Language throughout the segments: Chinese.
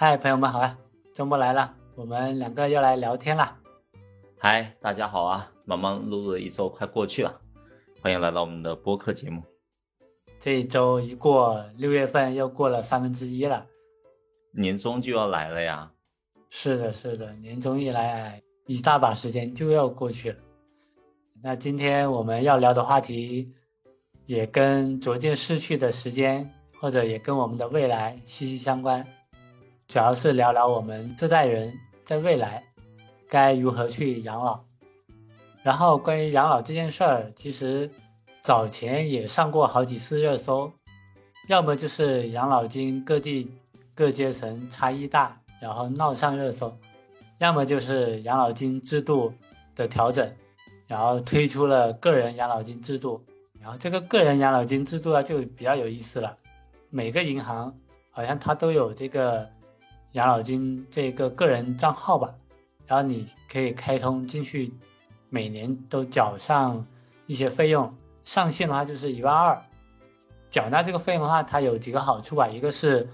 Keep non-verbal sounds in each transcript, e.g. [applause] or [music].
嗨，朋友们好啊！周末来了，我们两个又来聊天啦。嗨，大家好啊！忙忙碌碌的一周快过去了，欢迎来到我们的播客节目。这一周一过，六月份又过了三分之一了，年终就要来了呀。是的，是的，年终一来，一大把时间就要过去了。那今天我们要聊的话题，也跟逐渐逝去的时间，或者也跟我们的未来息息相关。主要是聊聊我们这代人在未来该如何去养老。然后关于养老这件事儿，其实早前也上过好几次热搜，要么就是养老金各地各阶层差异大，然后闹上热搜；要么就是养老金制度的调整，然后推出了个人养老金制度。然后这个个人养老金制度啊，就比较有意思了，每个银行好像它都有这个。养老金这个个人账号吧，然后你可以开通进去，每年都缴上一些费用，上限的话就是一万二。缴纳这个费用的话，它有几个好处吧，一个是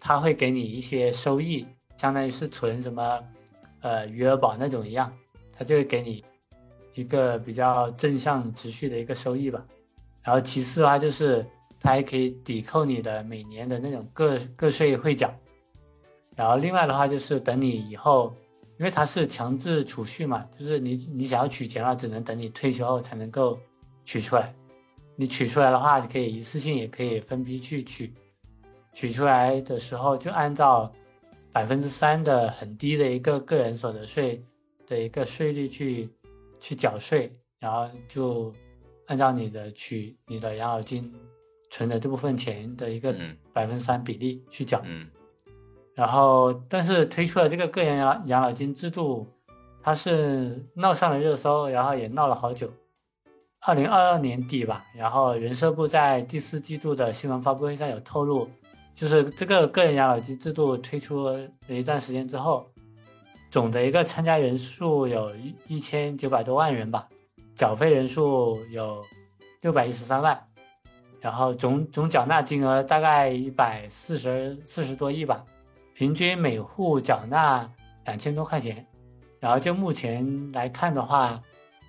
它会给你一些收益，相当于是存什么呃余额宝那种一样，它就会给你一个比较正向持续的一个收益吧。然后其次的话就是它还可以抵扣你的每年的那种个个税汇缴。然后另外的话就是等你以后，因为它是强制储蓄嘛，就是你你想要取钱的话，只能等你退休后才能够取出来。你取出来的话，你可以一次性，也可以分批去取。取出来的时候就按照百分之三的很低的一个个人所得税的一个税率去去缴税，然后就按照你的取你的养老金存的这部分钱的一个百分之三比例去缴。然后，但是推出了这个个人养养老金制度，它是闹上了热搜，然后也闹了好久。二零二二年底吧，然后人社部在第四季度的新闻发布会上有透露，就是这个个人养老金制度推出了一段时间之后，总的一个参加人数有一一千九百多万人吧，缴费人数有六百一十三万，然后总总缴纳金额大概一百四十四十多亿吧。平均每户缴纳两千多块钱，然后就目前来看的话，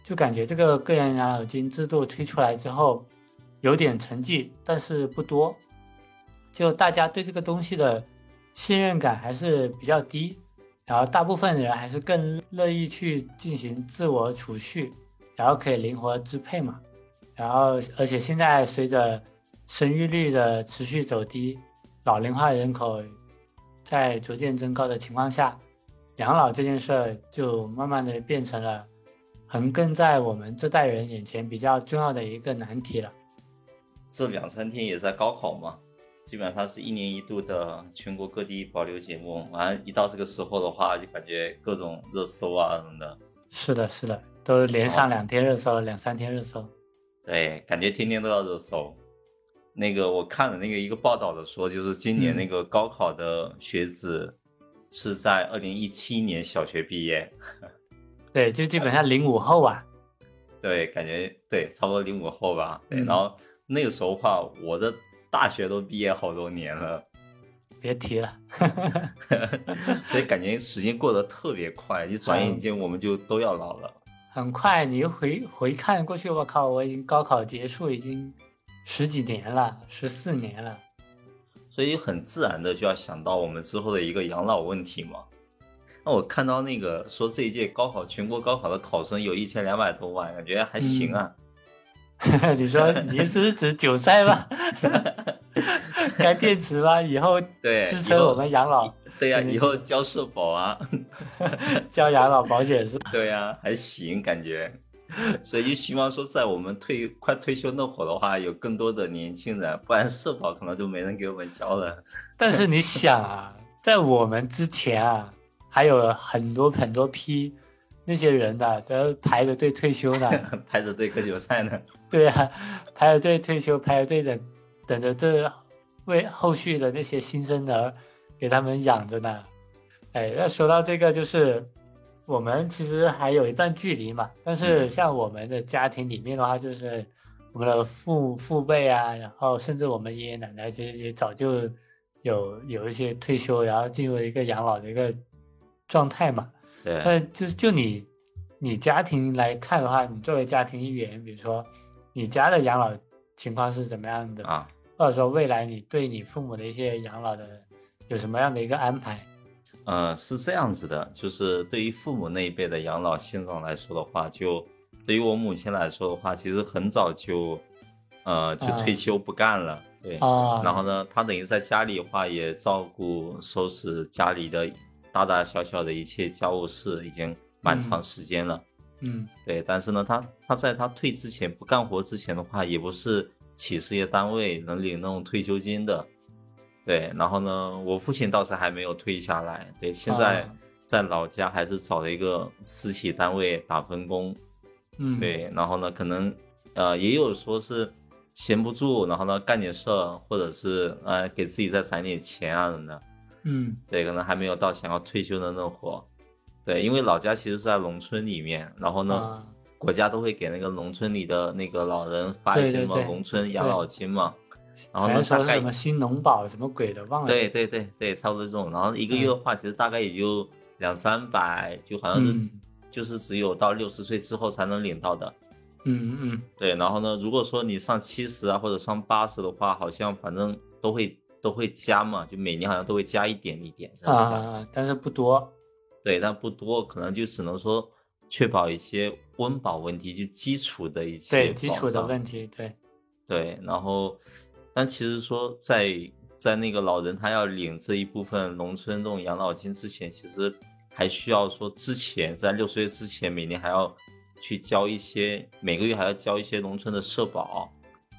就感觉这个个人养老金制度推出来之后，有点成绩，但是不多，就大家对这个东西的信任感还是比较低，然后大部分人还是更乐意去进行自我储蓄，然后可以灵活支配嘛，然后而且现在随着生育率的持续走低，老龄化人口。在逐渐增高的情况下，养老这件事儿就慢慢的变成了横亘在我们这代人眼前比较重要的一个难题了。这两三天也在高考嘛，基本上是一年一度的全国各地保留节目。完一到这个时候的话，就感觉各种热搜啊什么的。是的，是的，都连上两天热搜了，两三天热搜。对，感觉天天都要热搜。那个我看了那个一个报道的说，就是今年那个高考的学子是在二零一七年小学毕业，对，就基本上零五后啊，[laughs] 对，感觉对，差不多零五后吧，对，然后那个时候话，我的大学都毕业好多年了，别提了，[laughs] 所以感觉时间过得特别快，一转眼间我们就都要老了，很快，你回回看过去，我靠，我已经高考结束已经。十几年了，十四年了，所以很自然的就要想到我们之后的一个养老问题嘛。那我看到那个说这一届高考全国高考的考生有一千两百多万，感觉还行啊。[laughs] 你说你是指韭菜吗？[laughs] 该电池吗？以后 [laughs] 对支撑我们养老？对呀，以后交社保啊，交养老保险是？对呀，还行感觉。所以就希望说，在我们退快退休那会儿的话，有更多的年轻人，不然社保可能就没人给我们交了。但是你想啊，在我们之前啊，还有很多很多批那些人的都排着队退休呢，[laughs] 排着队割韭菜呢。对啊，排着队退休，排着队等等着这为后续的那些新生儿给他们养着呢。哎，那说到这个就是。我们其实还有一段距离嘛，但是像我们的家庭里面的话，就是我们的父父辈啊，然后甚至我们爷爷奶奶其实也早就有有一些退休，然后进入一个养老的一个状态嘛。对，那，就是就你你家庭来看的话，你作为家庭一员，比如说你家的养老情况是怎么样的？啊，或者说未来你对你父母的一些养老的有什么样的一个安排？嗯，是这样子的，就是对于父母那一辈的养老现状来说的话，就对于我母亲来说的话，其实很早就，呃，就退休不干了，对，啊，然后呢，她等于在家里的话也照顾收拾家里的大大小小的一切家务事，已经蛮长时间了，嗯。对，但是呢，她她在她退之前不干活之前的话，也不是企事业单位能领那种退休金的。对，然后呢，我父亲倒是还没有退下来，对，现在啊。在老家还是找了一个私企单位打分工，嗯，对，然后呢，可能呃也有说是闲不住，然后呢干点事儿，或者是呃给自己再攒点钱啊什么的，嗯。对，可能还没有到想要退休的那会儿，对，因为老家其实是在农村里面，然后呢，啊。国家都会给那个农村里的那个老人发一些什么农村养老金嘛，然后好呢大概像说是什么新农保什么鬼的，忘了。对对对对，差不多这种。然后一个月的话，其实大概也就两三百，就好像是、嗯就是只有到六十岁之后才能领到的。嗯嗯对，然后呢，如果说你上七十啊或者上八十的话，好像反正都会都会加嘛，就每年好像都会加一点一点。啊，但是不多。对，但不多，可能就只能说确保一些温饱问题，就基础的一些对基础的问题，对，对，然后，但其实说在在那个老人他要领这一部分农村这种养老金之前，其实还需要说之前在六十岁之前，每年还要去交一些，每个月还要交一些农村的社保。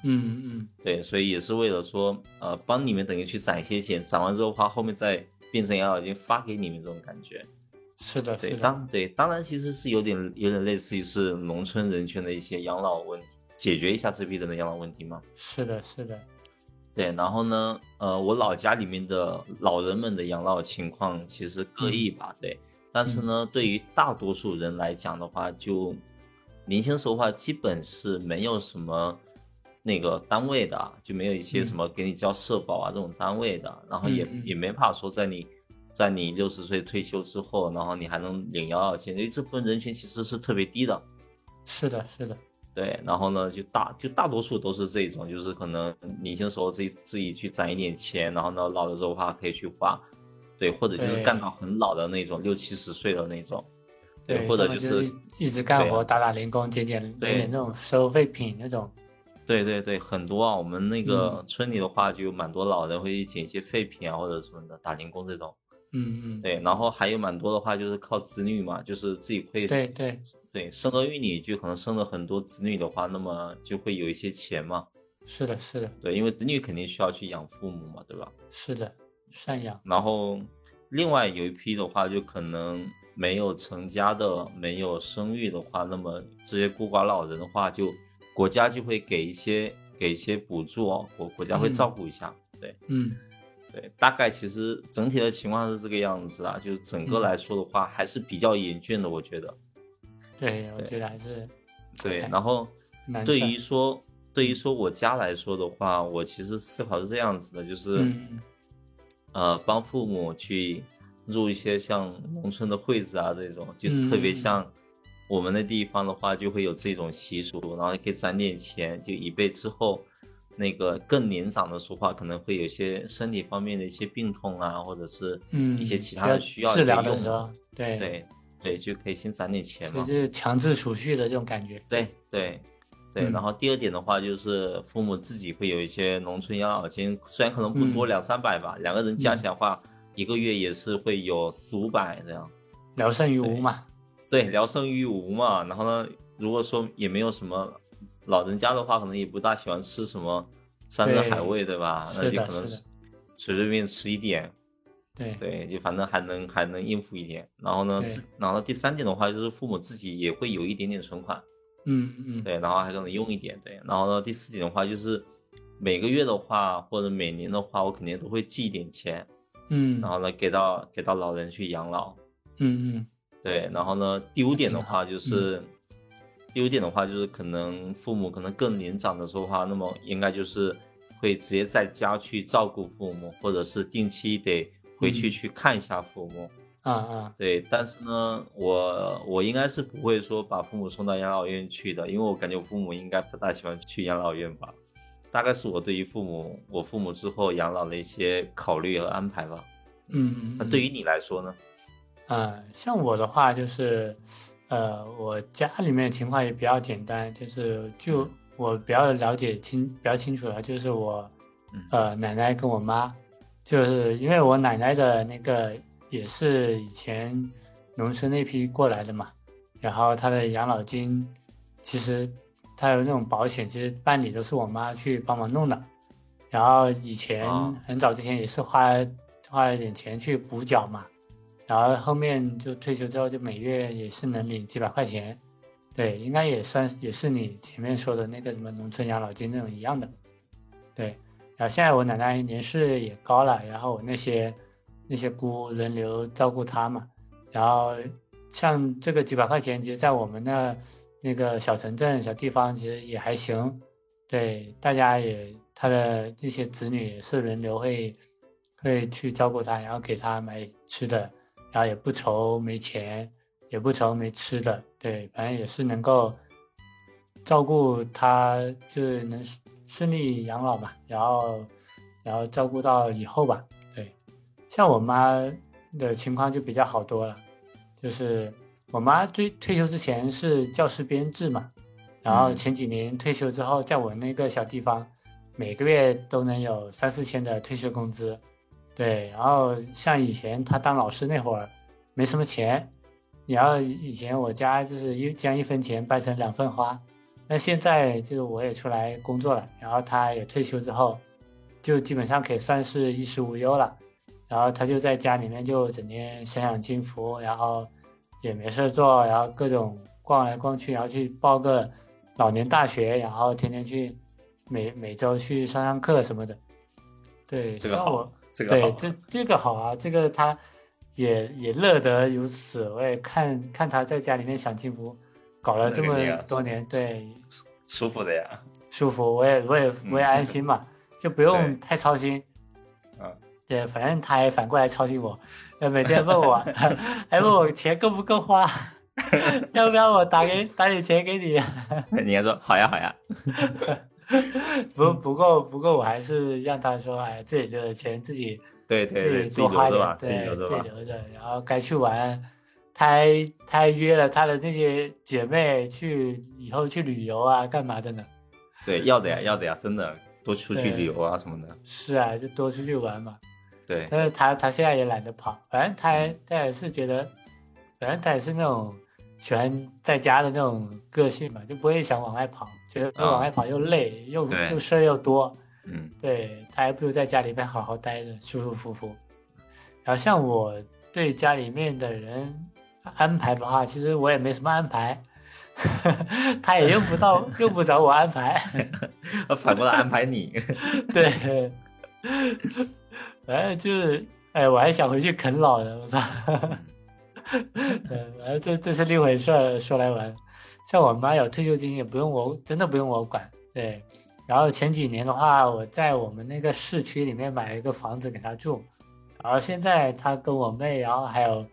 嗯嗯对，所以也是为了说，呃，帮你们等于去攒一些钱，攒完之后的话，后面再变成养老金发给你们这种感觉。是的，对，当对，当然其实是有点有点类似于是农村人群的一些养老问题，解决一下这批人的养老问题吗。是的，是的，对，然后呢，呃，我老家里面的老人们的养老情况其实各异吧，对。但是呢，对于大多数人来讲的话，就年轻时候的话，基本是没有什么那个单位的，就没有一些嗯。什么给你交社保啊这种单位的，然后也、也没法说在你在你六十岁退休之后，然后你还能领养老金，因为这部分人群其实是特别低的。是的，是的，对，然后呢，就大就大多数都是这种，就是可能年轻时候自己自己去攒一点钱，然后呢，老了之后的话可以去花，对，或者就是干到很老的那种，六七十岁的那种，对，或者就是一一直干活，打打零工，捡捡捡对捡那种收废品那种。对对对，很多啊，我们那个嗯。村里的话，就有蛮多老人会去捡一些废品啊，或者什么的，打零工这种，嗯嗯，对，然后还有蛮多的话就是靠子女嘛，就是自己会对对，对生儿育女，就可能生了很多子女的话，那么就会有一些钱嘛，是的，是的，对，因为子女肯定需要去养父母嘛，对吧？是的，赡养。然后另外有一批的话，就可能没有成家的、没有生育的话，那么这些孤寡老人的话，就国家就会给一些给一些补助哦，国国家会嗯照顾一下。对嗯对，大概其实整体的情况是这个样子啊，就是整个嗯来说的话，还是比较严峻的，我觉得。对，我觉得还是对，哎然后对于说对于说我家来说的话，我其实思考是这样子的，就是。嗯呃，帮父母去入一些像农村的会子啊这种，就特别嗯像我们的地方的话，就会有这种习俗，然后可以攒点钱，就以备之后那个更年长的说话，可能会有一些身体方面的一些病痛啊，或者是嗯，一些其他的需要治疗的时候，对。对对，就可以先攒点钱嘛。就是强制储蓄的这种感觉。对对对，嗯然后第二点的话就是父母自己会有一些农村养老金，虽然可能不多，嗯两三百吧，两个人加起来的话，一个月也是会有四五百这样。聊胜于无嘛。对，聊胜于无嘛。然后呢，如果说也没有什么老人家的话，可能也不大喜欢吃什么山珍海味，对吧？那就可能随随便吃一点，对。对，就反正还能还能应付一点。然后呢，自然后第三点的话，就是父母自己也会有一点点存款。嗯嗯。对，然后还可能用一点，对，然后呢，第四点的话就是每个月的话或者每年的话，我肯定都会寄一点钱，嗯，然后呢给到给到老人去养老，嗯嗯。对，然后呢第五点的话就是，第五点的话就是可能父母可能更年长的时候的话，那么应该就是会直接在家去照顾父母，或者是定期得回去嗯去看一下父母。啊啊对，但是呢，我我应该是不会说把父母送到养老院去的，因为我感觉我父母应该不大喜欢去养老院吧。大概是我对于父母，我父母之后养老的一些考虑和安排吧。嗯嗯。嗯那对于你来说呢？呃，像我的话就是，呃，我家里面情况也比较简单，就是就我比较了解清比较清楚了，就是我嗯呃奶奶跟我妈，就是因为我奶奶的那个也是以前农村那批过来的嘛，然后她的养老金其实她有那种保险，其实办理都是我妈去帮忙弄的，然后以前啊很早之前也是花花了点钱去补缴嘛。然后后面就退休之后，就每月也是能领几百块钱，对，应该也算也是你前面说的那个什么农村养老金那种一样的，对。然后现在我奶奶年事也高了，然后我那些那些姑轮流照顾她嘛，然后像这个几百块钱，其实在我们那那个小城镇小地方其实也还行，对，大家也他的这些子女也是轮流会会去照顾他，然后给他买吃的。然后也不愁没钱，也不愁没吃的，对，反正也是能够照顾他，就是能顺利养老吧，然后然后照顾到以后吧，对。像我妈的情况就比较好多了，就是我妈退退休之前是教师编制嘛，然后前几年退休之后，在我那个小地方，每个月都能有三四千的退休工资。对，然后像以前他当老师那会儿，没什么钱，然后以前我家就是一将一分钱掰成两份花，那现在就是我也出来工作了，然后他也退休之后，就基本上可以算是衣食无忧了，然后他就在家里面就整天享享清福，然后也没事做，然后各种逛来逛去，然后去报个老年大学，然后天天去每每周去上上课什么的，对，这个好像我。这个好对，这这个好啊，这个他也也乐得如此。我也看看他在家里面享清福，搞了这么多年，对，舒服的呀。舒服，我也我也我也嗯安心嘛，就不用太操心。嗯，对，反正他还反过来操心我，呃，每天问我，[laughs] 还问我钱够不够花，[laughs] 要不要我打给打点钱给你？你应该说好呀好呀。[laughs] 不不够不够，我还是让他说，哎，自己留的钱自己对对对，自己多花点，自己对，留着吧。自己留着，然后该去玩，他还他还约了他的那些姐妹去以后去旅游啊，干嘛的呢？对，要的呀要的呀，真的多出去旅游啊什么的。是啊，就多出去玩嘛。对，但是他他现在也懒得跑，反正他他也是觉得，反正他也是那种喜欢在家的那种个性嘛，就不会想往外跑，觉得啊往外跑又累，又又事儿又多。嗯对他还不如在家里面好好待着，舒舒服服。然后像我对家里面的人安排的话，其实我也没什么安排，[laughs] 他也用不到，[laughs] 用不着我安排。[laughs] 反过来安排你。对，反正就是，哎，我还想回去啃老呢，我操！嗯，反正这这是另一回事儿，说来玩。像我妈有退休金，也不用我，真的不用我管。对，然后前几年的话，我在我们那个市区里面买了一个房子给她住，然后现在她跟我妹，然后还有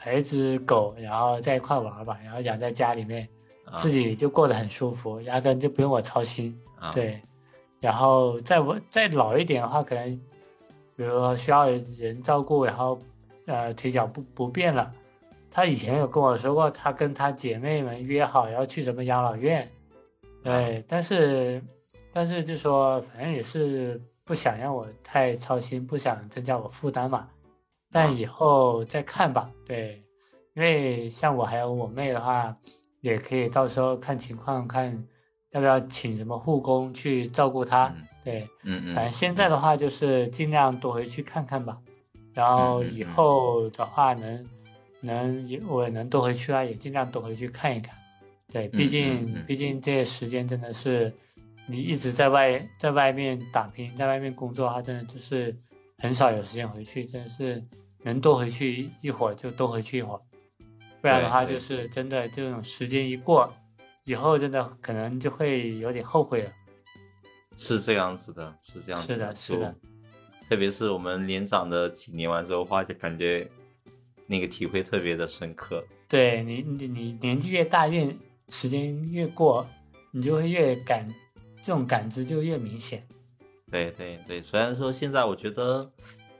还有一只狗，然后在一块玩吧，然后养在家里面，啊。自己就过得很舒服，压根就不用我操心。啊，对，然后再我再老一点的话，可能比如说需要人照顾，然后呃腿脚不不便了，他以前有跟我说过，他跟他姐妹们约好要去什么养老院，对，但是但是就说反正也是不想让我太操心，不想增加我负担嘛，但以后再看吧，对，因为像我还有我妹的话，也可以到时候看情况看。要不要请什么护工去照顾他？嗯对，嗯嗯，反正现在的话就是尽量多回去看看吧。然后以后的话能能也我也能多回去啊，也尽量多回去看一看。对，毕嗯竟毕竟这些时间真的是你一直在外在外面打拼，在外面工作的话，真的就是很少有时间回去，真的是能多回去一会儿就多回去一会儿，不然的话就是真的这种时间一过，以后真的可能就会有点后悔了。是这样子的，是这样子是的是的特别是我们年长的几年完之后的话，就感觉那个体会特别的深刻。对你你你年纪越大，越时间越过，你就会越感这种感知就越明显。对对对，虽然说现在我觉得，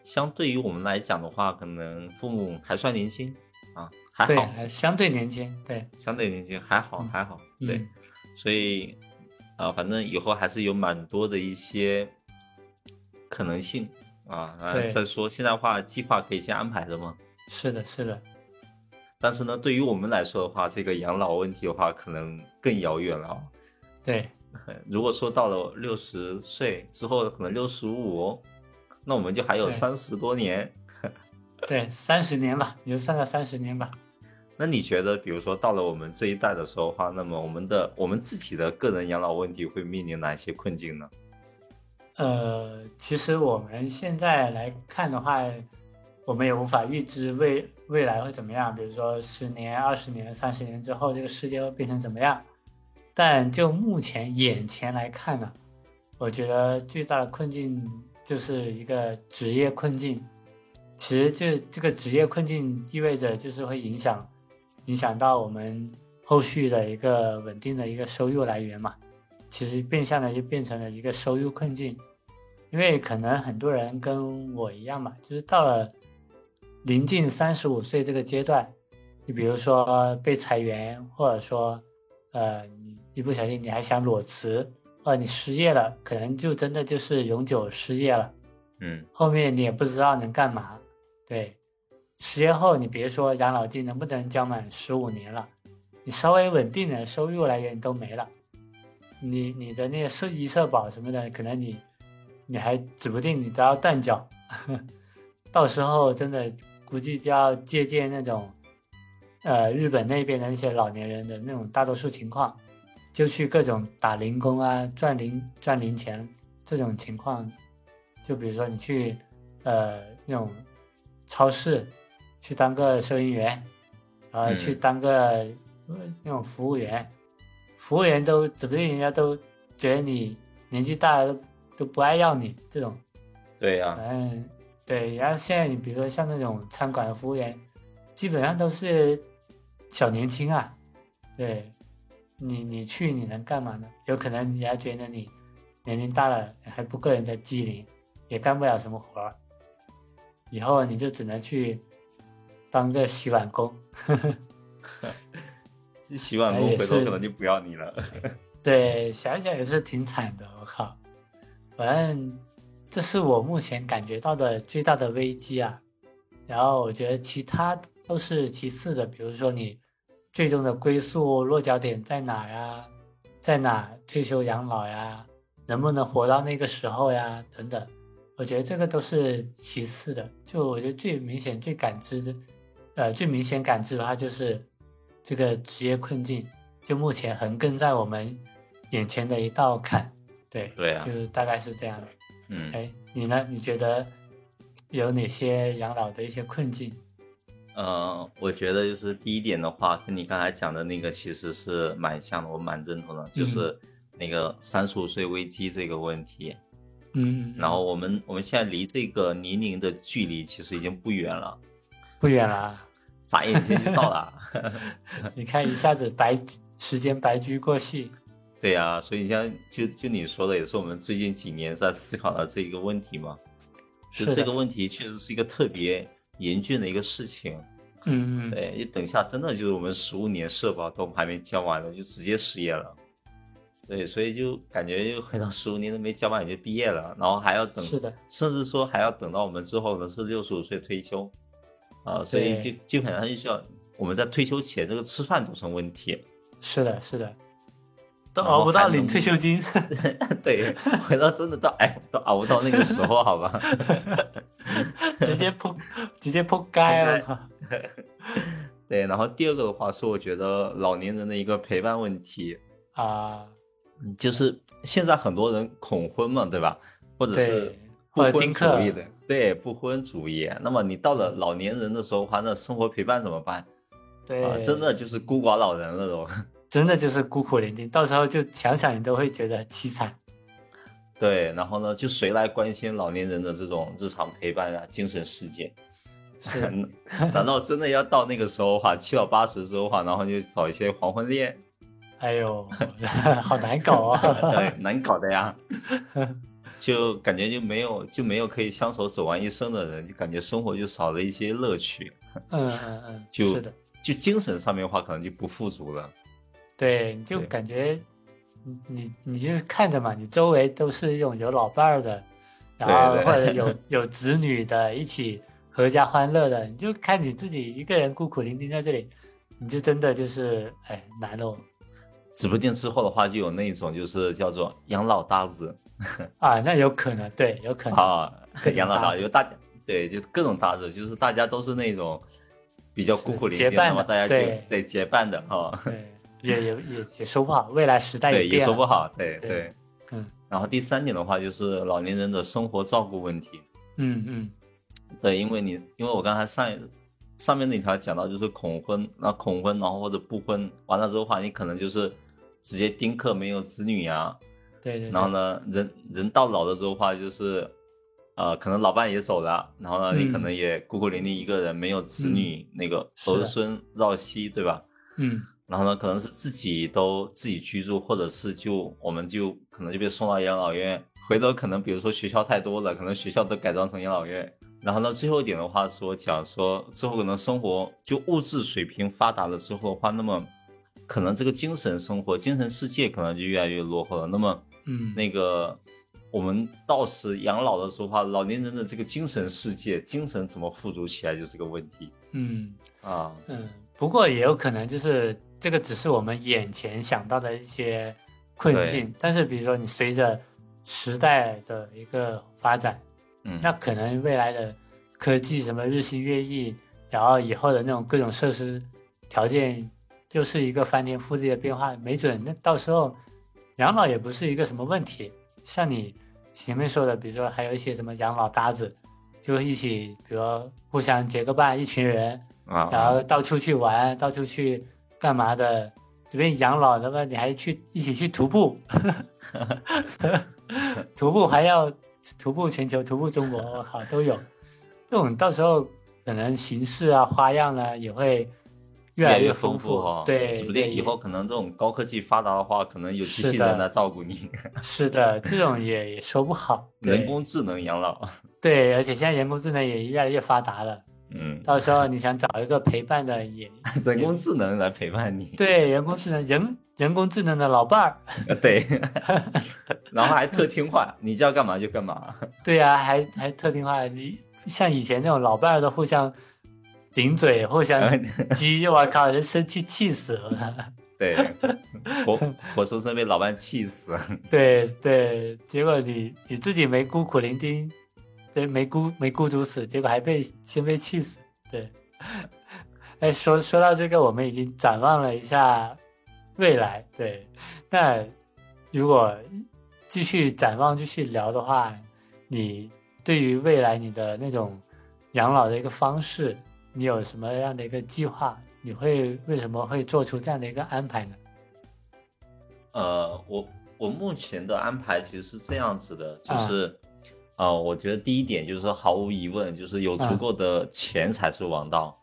相对于我们来讲的话，可能父母还算年轻啊，还，好，还相对年轻，对，相对年轻还好嗯还好，对，嗯所以啊、反正以后还是有蛮多的一些可能性啊。再说现在的话，计划可以先安排的嘛。是的，是的，但是呢，对于我们来说的话，这个养老问题的话，可能更遥远了啊。对，[laughs] 如果说到了六十岁之后，可能六十五，那我们就还有对三十多年。[laughs] 对，三十年吧，你就算个三十年吧。那你觉得，比如说到了我们这一代的时候的话，那么我们的我们自己的个人养老问题会面临哪些困境呢？呃，其实我们现在来看的话，我们也无法预知未未来会怎么样，比如说十年、二十年、三十年之后，这个世界会变成怎么样。但就目前眼前来看呢，我觉得最大的困境就是一个职业困境。其实这这个职业困境意味着就是会影响影响到我们后续的一个稳定的一个收入来源嘛。其实变相的就变成了一个收入困境，因为可能很多人跟我一样嘛，就是到了临近三十五岁这个阶段，你比如说被裁员，或者说呃一不小心你还想裸辞，呃你失业了，可能就真的就是永久失业了，嗯后面你也不知道能干嘛。对，失业后你别说养老金能不能交满十五年了，你稍微稳定的收入来源都没了。你你的那些社医社保什么的，可能你你还指不定你都要断缴，[laughs] 到时候真的估计就要借鉴那种，呃，日本那边的那些老年人的那种大多数情况，就去各种打零工啊，赚零赚零钱这种情况，就比如说你去呃那种超市去当个收银员，呃，嗯去当个呃那种服务员，服务员都指不定人家都觉得你年纪大了都都不爱要你这种，对呀、反正对。然后现在你比如说像那种餐馆的服务员，基本上都是小年轻啊，对你你去你能干嘛呢？有可能人家觉得你年龄大了还不够人家机灵，也干不了什么活儿，以后你就只能去当个洗碗工。[laughs] 洗碗哎也工回头可能就不要你了。对，想想也是挺惨的，我靠。反正这是我目前感觉到的最大的危机啊。然后我觉得其他都是其次的，比如说你最终的归宿落脚点在哪呀？在哪退休养老呀？能不能活到那个时候呀？等等，我觉得这个都是其次的。就我觉得最明显、最感知的，呃，最明显感知的话就是这个职业困境。就目前横亘在我们眼前的一道坎，对，对啊就是大概是这样的。嗯，哎，你呢？你觉得有哪些养老的一些困境？呃，我觉得就是第一点的话，跟你刚才讲的那个其实是蛮像的，我蛮认同的，就是那个三十五岁危机这个问题。嗯，然后我们我们现在离这个年龄的距离其实已经不远了，不远了啊，眨眼间就到了。[laughs] 你看一下子白时间白驹过隙。对呀、所以像就就你说的，也是我们最近几年在思考的这一个问题嘛。就是这个问题确实是一个特别严峻的一个事情。嗯嗯，对，就等一下真的就是我们十五年社保都还没交完了，就直接失业了。对，所以就感觉又回到十五年都没交完你就毕业了，然后还要等，是的，甚至说还要等到我们之后呢是六十五岁退休，啊，所以就对基本上就需要我们在退休前这个吃饭都成问题。是的，是的，都熬不到领退休金。[laughs] 对，回到真的到哎都熬不到那个时候，好吧？[laughs] 直接扑，直接扑街了。[laughs] 对，然后第二个的话是我觉得老年人的一个陪伴问题，啊，嗯就是现在很多人恐婚嘛，对吧？或者是，不婚主义的，对不婚主义。那么你到了老年人的时候的话，那生活陪伴怎么办对，啊？真的就是孤寡老人了都。真的就是孤苦伶仃，到时候就想想你都会觉得凄惨。对，然后呢，就谁来关心老年人的这种日常陪伴啊、精神世界？是，[laughs] 难道真的要到那个时候的话，七老八十之后的话，然后就找一些黄昏恋？哎呦，[laughs] 好难搞啊！[laughs] 对，难搞的呀。就感觉就没有就没有可以相守走完一生的人，就感觉生活就少了一些乐趣。嗯嗯嗯，就是的，就精神上面的话，可能就不富足了。对，你就感觉你你你就是看着嘛，你周围都是这种有老伴儿的，然后或者有 [laughs] 有子女的，一起阖家欢乐的，你就看你自己一个人孤苦伶仃在这里，你就真的就是哎难喽指不定之后的话，就有那种就是叫做养老搭子啊，那有可能，对，有可能，啊养老搭搭子子就大家对，就各种搭子，就是大家都是那种比较孤苦伶仃，结伴的那么大家就对对结伴的哈。对，[laughs] 也也也也说不好，未来时代对，也变了，说不好，对对对。嗯然后第三点的话，就是老年人的生活照顾问题。嗯嗯，对，因为你因为我刚才上上面那条讲到就是恐婚，那恐婚然后或者不婚，完了之后的话，你可能就是直接丁克没有子女呀、对对，然后呢，人人到老的时候的话，就是呃，可能老伴也走了，然后呢，你可嗯能也孤苦伶仃一个人，没有子女，那个儿孙绕膝，对吧？嗯然后呢，可能是自己都自己居住，或者是就我们就可能就被送到养老院。回头可能比如说学校太多了，可能学校都改装成养老院。然后呢，最后一点的话说讲说之后可能生活就物质水平发达了之后的话，那么可能这个精神生活、精神世界可能就越来越落后了。那么嗯，那个我们到时养老的时候的话，老年人的这个精神世界、精神怎么富足起来就是个问题嗯。啊。嗯，不过也有可能就是这个只是我们眼前想到的一些困境，但是比如说你随着时代的一个发展，嗯，那可能未来的科技什么日新月异，然后以后的那种各种设施条件又是一个翻天覆地的变化，没准那到时候养老也不是一个什么问题。像你前面说的，比如说还有一些什么养老搭子，就一起，比如互相结个伴，一群人。啊，然后到处去玩，到处去干嘛的？这边养老，那么你还去一起去徒步，[laughs] 徒步还要徒步全球，徒步中国，我靠都有。这种到时候可能形式啊、花样呢也会越来越丰富哈，对，指不定对以后可能这种高科技发达的话，可能有机器人来照顾你，是的，这种也也说不好。人工智能养老。对，而且现在人工智能也越来越发达了，嗯，到时候你想找一个陪伴的也 [laughs] 人工智能来陪伴你。对人工智能人人工智能的老伴儿。对，[laughs] 然后还特听话，你叫干嘛就干嘛。对呀、还还特听话，你像以前那种老伴儿都互相顶嘴，互相激，我靠，人生气气死了。对，活活生生被老伴气死。对对，结果你你自己没孤苦伶仃，对，没孤没孤独死，结果还被先被气死。对，[laughs] 哎，说说到这个，我们已经展望了一下未来。对，那如果继续展望、继续聊的话，你对于未来你的那种养老的一个方式，你有什么样的一个计划？你会为什么会做出这样的一个安排呢？呃，我我目前的安排其实是这样子的，就啊是，呃，我觉得第一点就是说毫无疑问，就是有足嗯够的钱才是王道。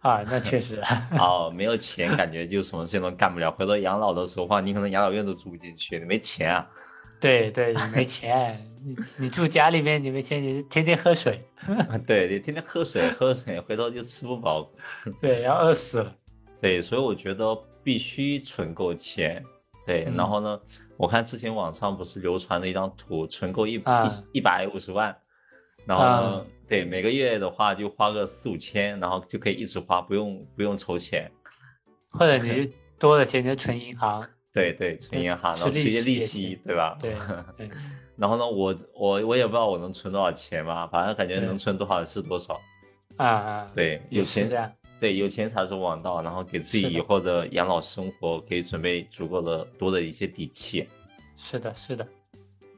啊，那确实，[laughs] 哦，没有钱，感觉就什么事情都干不了。回头养老的时候话，你可能养老院都住不进去，你没钱啊。对对，你没钱，你你住家里面，你没钱，你天天喝水，[laughs] 对，你天天喝水喝水，回头就吃不饱。对，要饿死了。对，所以我觉得必须存够钱。对，嗯然后呢，我看之前网上不是流传了一张图，存够一啊一一百五十万，然后呢，啊对，每个月的话就花个四五千，然后就可以一直花，不用不用筹钱。或者你就 [laughs] 多的钱就存银行，对对，存银行，然后吃利吃一些利息对吧？对对 [laughs] 然后呢，我我我也不知道我能存多少钱吧，反正感觉能存多少是多少。啊啊，对，有钱对，有钱才是王道，然后给自己以后的养老生活可以准备足够的多的一些底气。是的，是的，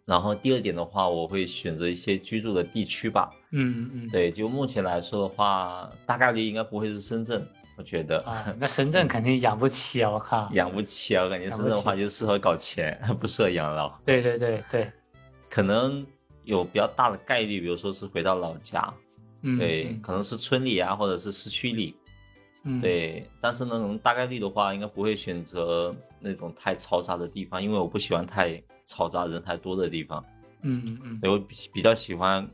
然后第二点的话，我会选择一些居住的地区吧。嗯嗯对，就目前来说的话，大概率应该不会是深圳，我觉得啊，那深圳肯定养不起啊，我靠，养不起啊，我感觉深圳的话就适合搞钱，[laughs] 不适合养老。对对对对，可能有比较大的概率，比如说是回到老家，嗯，对，嗯可能是村里啊，或者是市区里，嗯，对。但是呢，大概率的话，应该不会选择那种太嘈杂的地方，因为我不喜欢太嘈杂、人太多的地方。嗯嗯嗯对我比比较喜欢，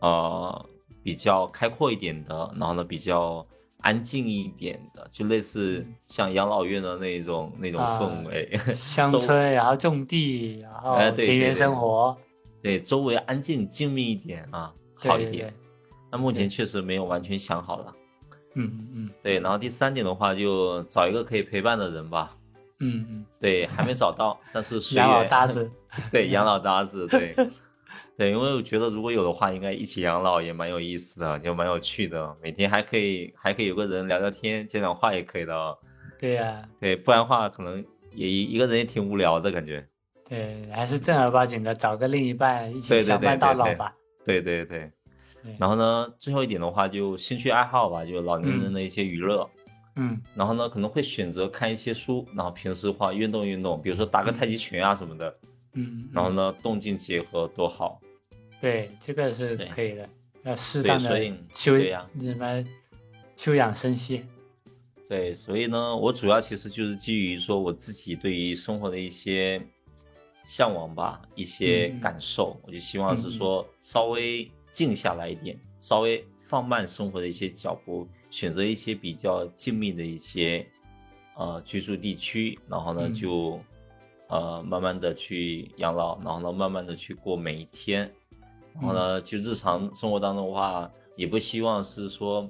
呃，比较开阔一点的，然后呢，比较安静一点的，就类似像养老院的那种那种啊氛围。[laughs] 乡村，然后种地，然后田园对对生活，对，周围安静静谧一点啊，好一点。那目前确实没有完全想好了。嗯嗯嗯对，然后第三点的话，就找一个可以陪伴的人吧。嗯嗯，对，还没找到，但是 [laughs] 随养老搭子，[laughs] 对，养老搭子，对，对，因为我觉得如果有的话，应该一起养老也蛮有意思的，就蛮有趣的，每天还可以还可以有个人聊聊天，讲讲话也可以的哦。对呀、对，不然的话可能也一一个人也挺无聊的感觉。对，还是正儿八经的找个另一半一起相伴到老吧。对对对，对然后呢，最后一点的话，就兴趣爱好吧，就老年人的一些娱乐。嗯。然后呢，可能会选择看一些书，然后平时的话运动运动，比如说打个太极拳啊什么的。嗯，嗯。然后呢，动静结合多好。对，这个是可以的，要适对当的所以修对呀什么休养生息。对，所以呢，我主要其实就是基于说我自己对于生活的一些向往吧，一些感受，我就希望是说稍微静下来一点，稍微放慢生活的一些脚步，选择一些比较静谧的一些呃居住地区，然后呢嗯就呃慢慢的去养老，然后呢慢慢的去过每一天，然后呢就日常生活当中的话，也不希望是说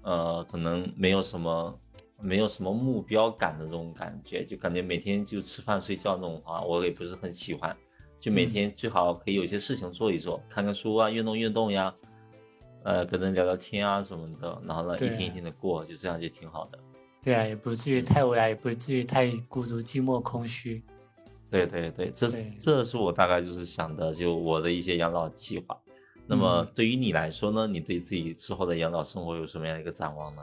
呃可能没有什么。没有什么目标感的这种感觉，就感觉每天就吃饭睡觉那种话，我也不是很喜欢。就每嗯天最好可以有一些事情做一做，看看书啊，运动运动呀，呃，跟人聊聊天啊什么的，然后呢，一天一天的过，就这样就挺好的。对啊，也不至于太无聊，也不至于太孤独、寂寞、空虚。对对对，这对这是我大概就是想的，就我的一些养老计划。那么嗯对于你来说呢，你对自己之后的养老生活有什么样的一个展望呢？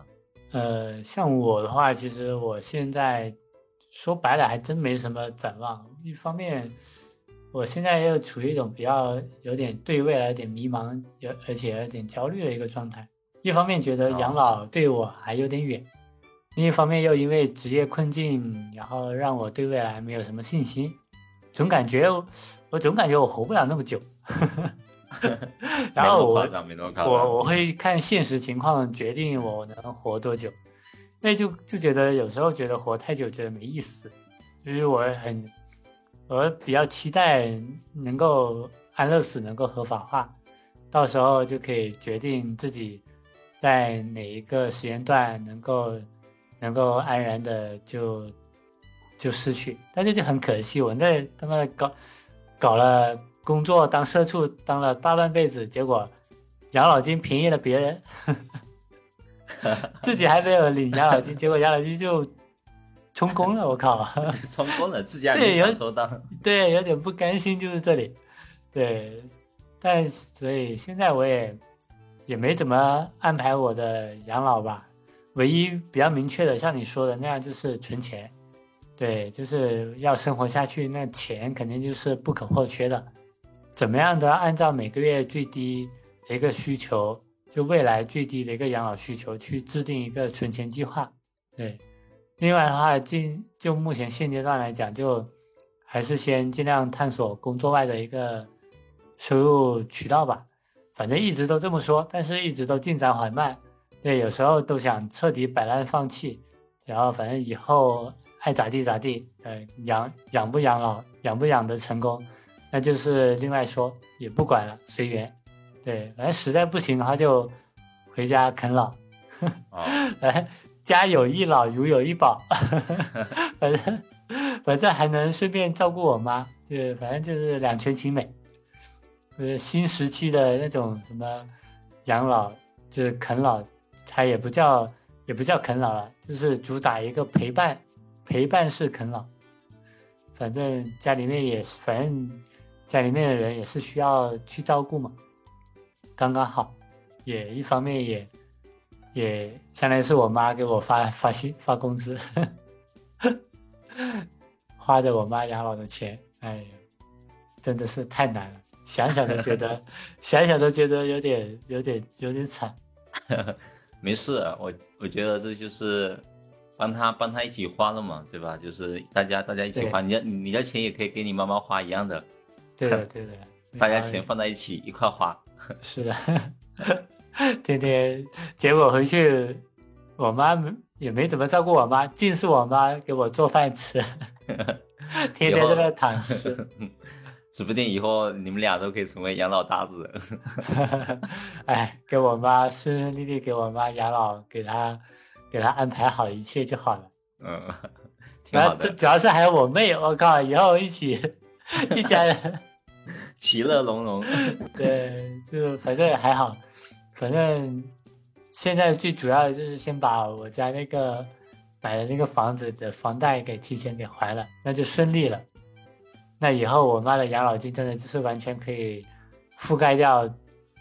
呃，像我的话，其实我现在说白了还真没什么展望。一方面，我现在又处于一种比较有点对未来有点迷茫，有而且有点焦虑的一个状态。一方面觉得养哦老对我还有点远，另一方面又因为职业困境，然后让我对未来没有什么信心，总感觉我总感觉我活不了那么久。[laughs] 然后我。我我会看现实情况决定我能活多久，因为就就觉得有时候觉得活太久觉得没意思，所以我很我比较期待能够安乐死能够合法化，到时候就可以决定自己在哪一个时间段能够能够安然的就就失去，但是就很可惜，我那他妈搞搞了工作当社畜当了大半辈子，结果养老金便宜了别人，[laughs] 自己还没有领养老金，结果养老金就充公了，[laughs] 我靠！充公了，自己还没对有享受到。对，有点不甘心，就是这里。对，但所以现在我也也没怎么安排我的养老吧。唯一比较明确的，像你说的那样，就是存钱。对，就是要生活下去，那钱肯定就是不可或缺的。怎么样的按照每个月最低的一个需求，就未来最低的一个养老需求去制定一个存钱计划。对，另外的话，尽就目前现阶段来讲，就还是先尽量探索工作外的一个收入渠道吧。反正一直都这么说，但是一直都进展缓慢。对，有时候都想彻底摆烂放弃，然后反正以后爱咋地咋地。呃，养养不养老，养不养得成功，那就是另外说，也不管了，随缘。对，反正实在不行的话就回家啃老。啊，哎，[laughs] 家有一老，如有一宝，[laughs] 反正反正还能顺便照顾我妈，对，反正就是两全其美。呃，新时期的那种什么养老，就是啃老，它也不叫也不叫啃老了，就是主打一个陪伴，陪伴式啃老。反正家里面也是，反正家里面的人也是需要去照顾嘛，刚刚好，也一方面也也相当于是我妈给我发发薪发工资，花着我妈养老的钱，哎呀，真的是太难了，想想都觉得，[laughs] 想想都觉得有点有点有点惨。[laughs] 没事，我我觉得这就是帮他帮他一起花了嘛，对吧？就是大家大家一起花，你的你的钱也可以给你妈妈花一样的。对的对的，大家钱放在一起一块花。是的，[laughs] [laughs] 天天结果回去，我妈也没怎么照顾我妈，尽是我妈给我做饭吃，[laughs] 天天在那躺尸。[laughs] 指不定以后你们俩都可以成为养老搭子。哎，给我妈顺顺利利，给我妈养老，给她给她安排好一切就好了。嗯，挺好的。主要是还有我妹，我靠，以后一起一家人其乐融融。对，就反正还好，反正现在最主要的就是先把我家那个买的那个房子的房贷给提前给还了，那就顺利了。那以后我妈的养老金真的就是完全可以覆盖掉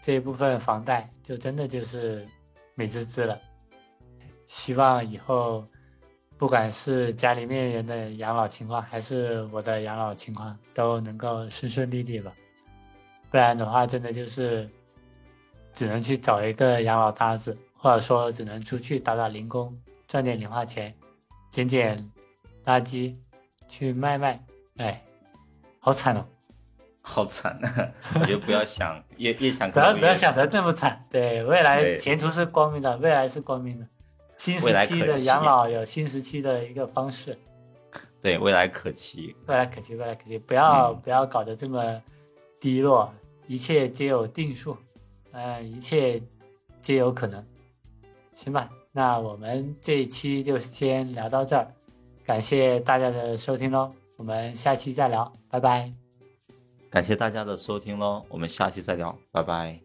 这一部分房贷，就真的就是美滋滋了。希望以后不管是家里面人的养老情况，还是我的养老情况，都能够顺顺利利吧。不然的话，真的就是只能去找一个养老搭子，或者说只能出去打打零工，赚点零花钱，捡捡垃圾去卖卖，哎。好惨哦，[laughs] 好惨啊！我就不要想，[laughs] 越越想不要不要想的那么惨。对，未来前途是光明的，未来是光明的。新时期的养老有新时期的一个方式。对，未来可期。未来可期，未来可期。不要不要搞得这么低落，一切皆有定数，嗯，一切皆有可能。行吧，那我们这一期就先聊到这儿，感谢大家的收听喽。我们下期再聊，拜拜。感谢大家的收听喽，我们下期再聊，拜拜。